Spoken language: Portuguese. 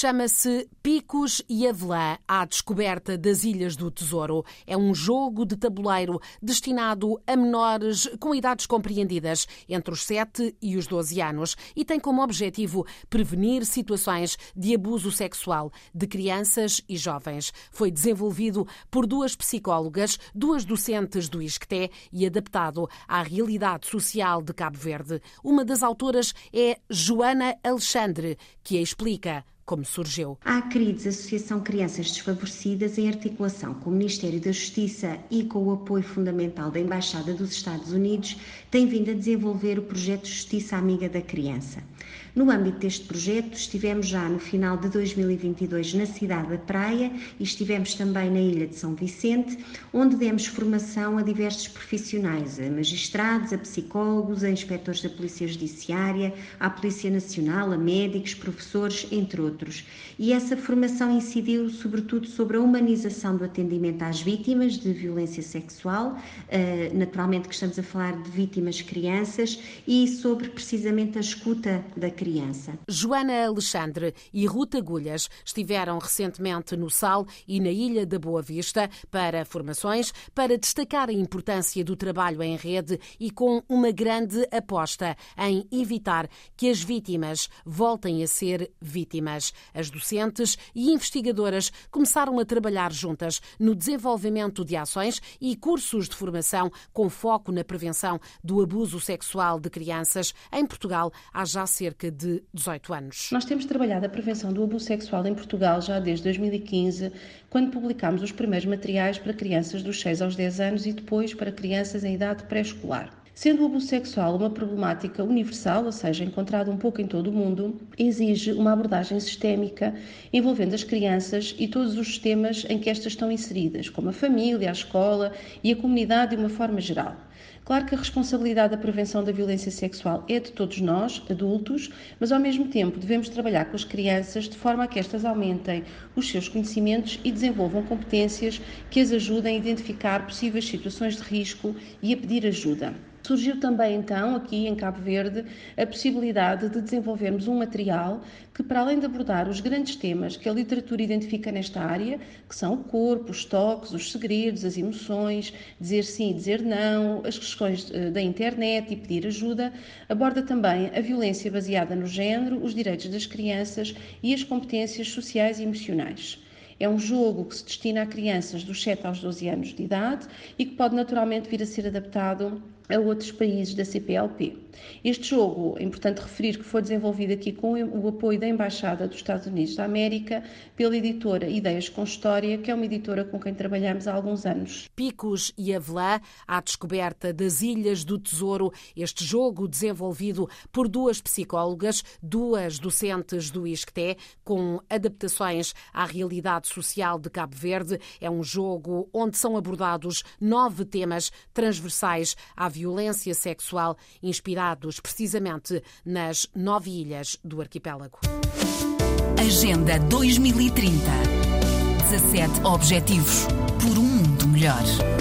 Chama-se Picos e Avelã à descoberta das Ilhas do Tesouro. É um jogo de tabuleiro destinado a menores com idades compreendidas entre os 7 e os 12 anos e tem como objetivo prevenir situações de abuso sexual de crianças e jovens. Foi desenvolvido por duas psicólogas, duas docentes do ISCTE e adaptado à realidade social de Cabo Verde. Uma das autoras é Joana Alexandre, que a explica como surgiu. A ACRIDES, Associação Crianças Desfavorecidas, em articulação com o Ministério da Justiça e com o apoio fundamental da Embaixada dos Estados Unidos, tem vindo a desenvolver o projeto Justiça Amiga da Criança. No âmbito deste projeto, estivemos já no final de 2022 na cidade da Praia e estivemos também na Ilha de São Vicente, onde demos formação a diversos profissionais, a magistrados, a psicólogos, a inspectores da Polícia Judiciária, à Polícia Nacional, a médicos, professores, entre outros. E essa formação incidiu sobretudo sobre a humanização do atendimento às vítimas de violência sexual, eh, naturalmente que estamos a falar de vítimas crianças, e sobre precisamente a escuta da criança. Joana Alexandre e Ruta Agulhas estiveram recentemente no Sal e na Ilha da Boa Vista para formações para destacar a importância do trabalho em rede e com uma grande aposta em evitar que as vítimas voltem a ser vítimas. As docentes e investigadoras começaram a trabalhar juntas no desenvolvimento de ações e cursos de formação com foco na prevenção do abuso sexual de crianças em Portugal há já cerca de de 18 anos. Nós temos trabalhado a prevenção do abuso sexual em Portugal já desde 2015, quando publicámos os primeiros materiais para crianças dos 6 aos 10 anos e depois para crianças em idade pré-escolar. Sendo o abuso sexual uma problemática universal, ou seja, encontrada um pouco em todo o mundo, exige uma abordagem sistémica envolvendo as crianças e todos os sistemas em que estas estão inseridas, como a família, a escola e a comunidade de uma forma geral. Claro que a responsabilidade da prevenção da violência sexual é de todos nós, adultos, mas ao mesmo tempo devemos trabalhar com as crianças de forma a que estas aumentem os seus conhecimentos e desenvolvam competências que as ajudem a identificar possíveis situações de risco e a pedir ajuda. Surgiu também então aqui em Cabo Verde a possibilidade de desenvolvermos um material que, para além de abordar os grandes temas que a literatura identifica nesta área, que são o corpo, os toques, os segredos, as emoções, dizer sim e dizer não, as questões eh, da internet e pedir ajuda, aborda também a violência baseada no género, os direitos das crianças e as competências sociais e emocionais. É um jogo que se destina a crianças dos 7 aos 12 anos de idade e que pode naturalmente vir a ser adaptado a outros países da CPLP. Este jogo, é importante referir que foi desenvolvido aqui com o apoio da Embaixada dos Estados Unidos da América pela editora Ideias com História, que é uma editora com quem trabalhamos há alguns anos. Picos e Avelã, à descoberta das Ilhas do Tesouro, este jogo desenvolvido por duas psicólogas, duas docentes do ISCTE, com adaptações à realidade social de Cabo Verde. É um jogo onde são abordados nove temas transversais à violência sexual, inspirados precisamente nas nove ilhas do arquipélago. Agenda 2030 17 Objetivos por um mundo melhor.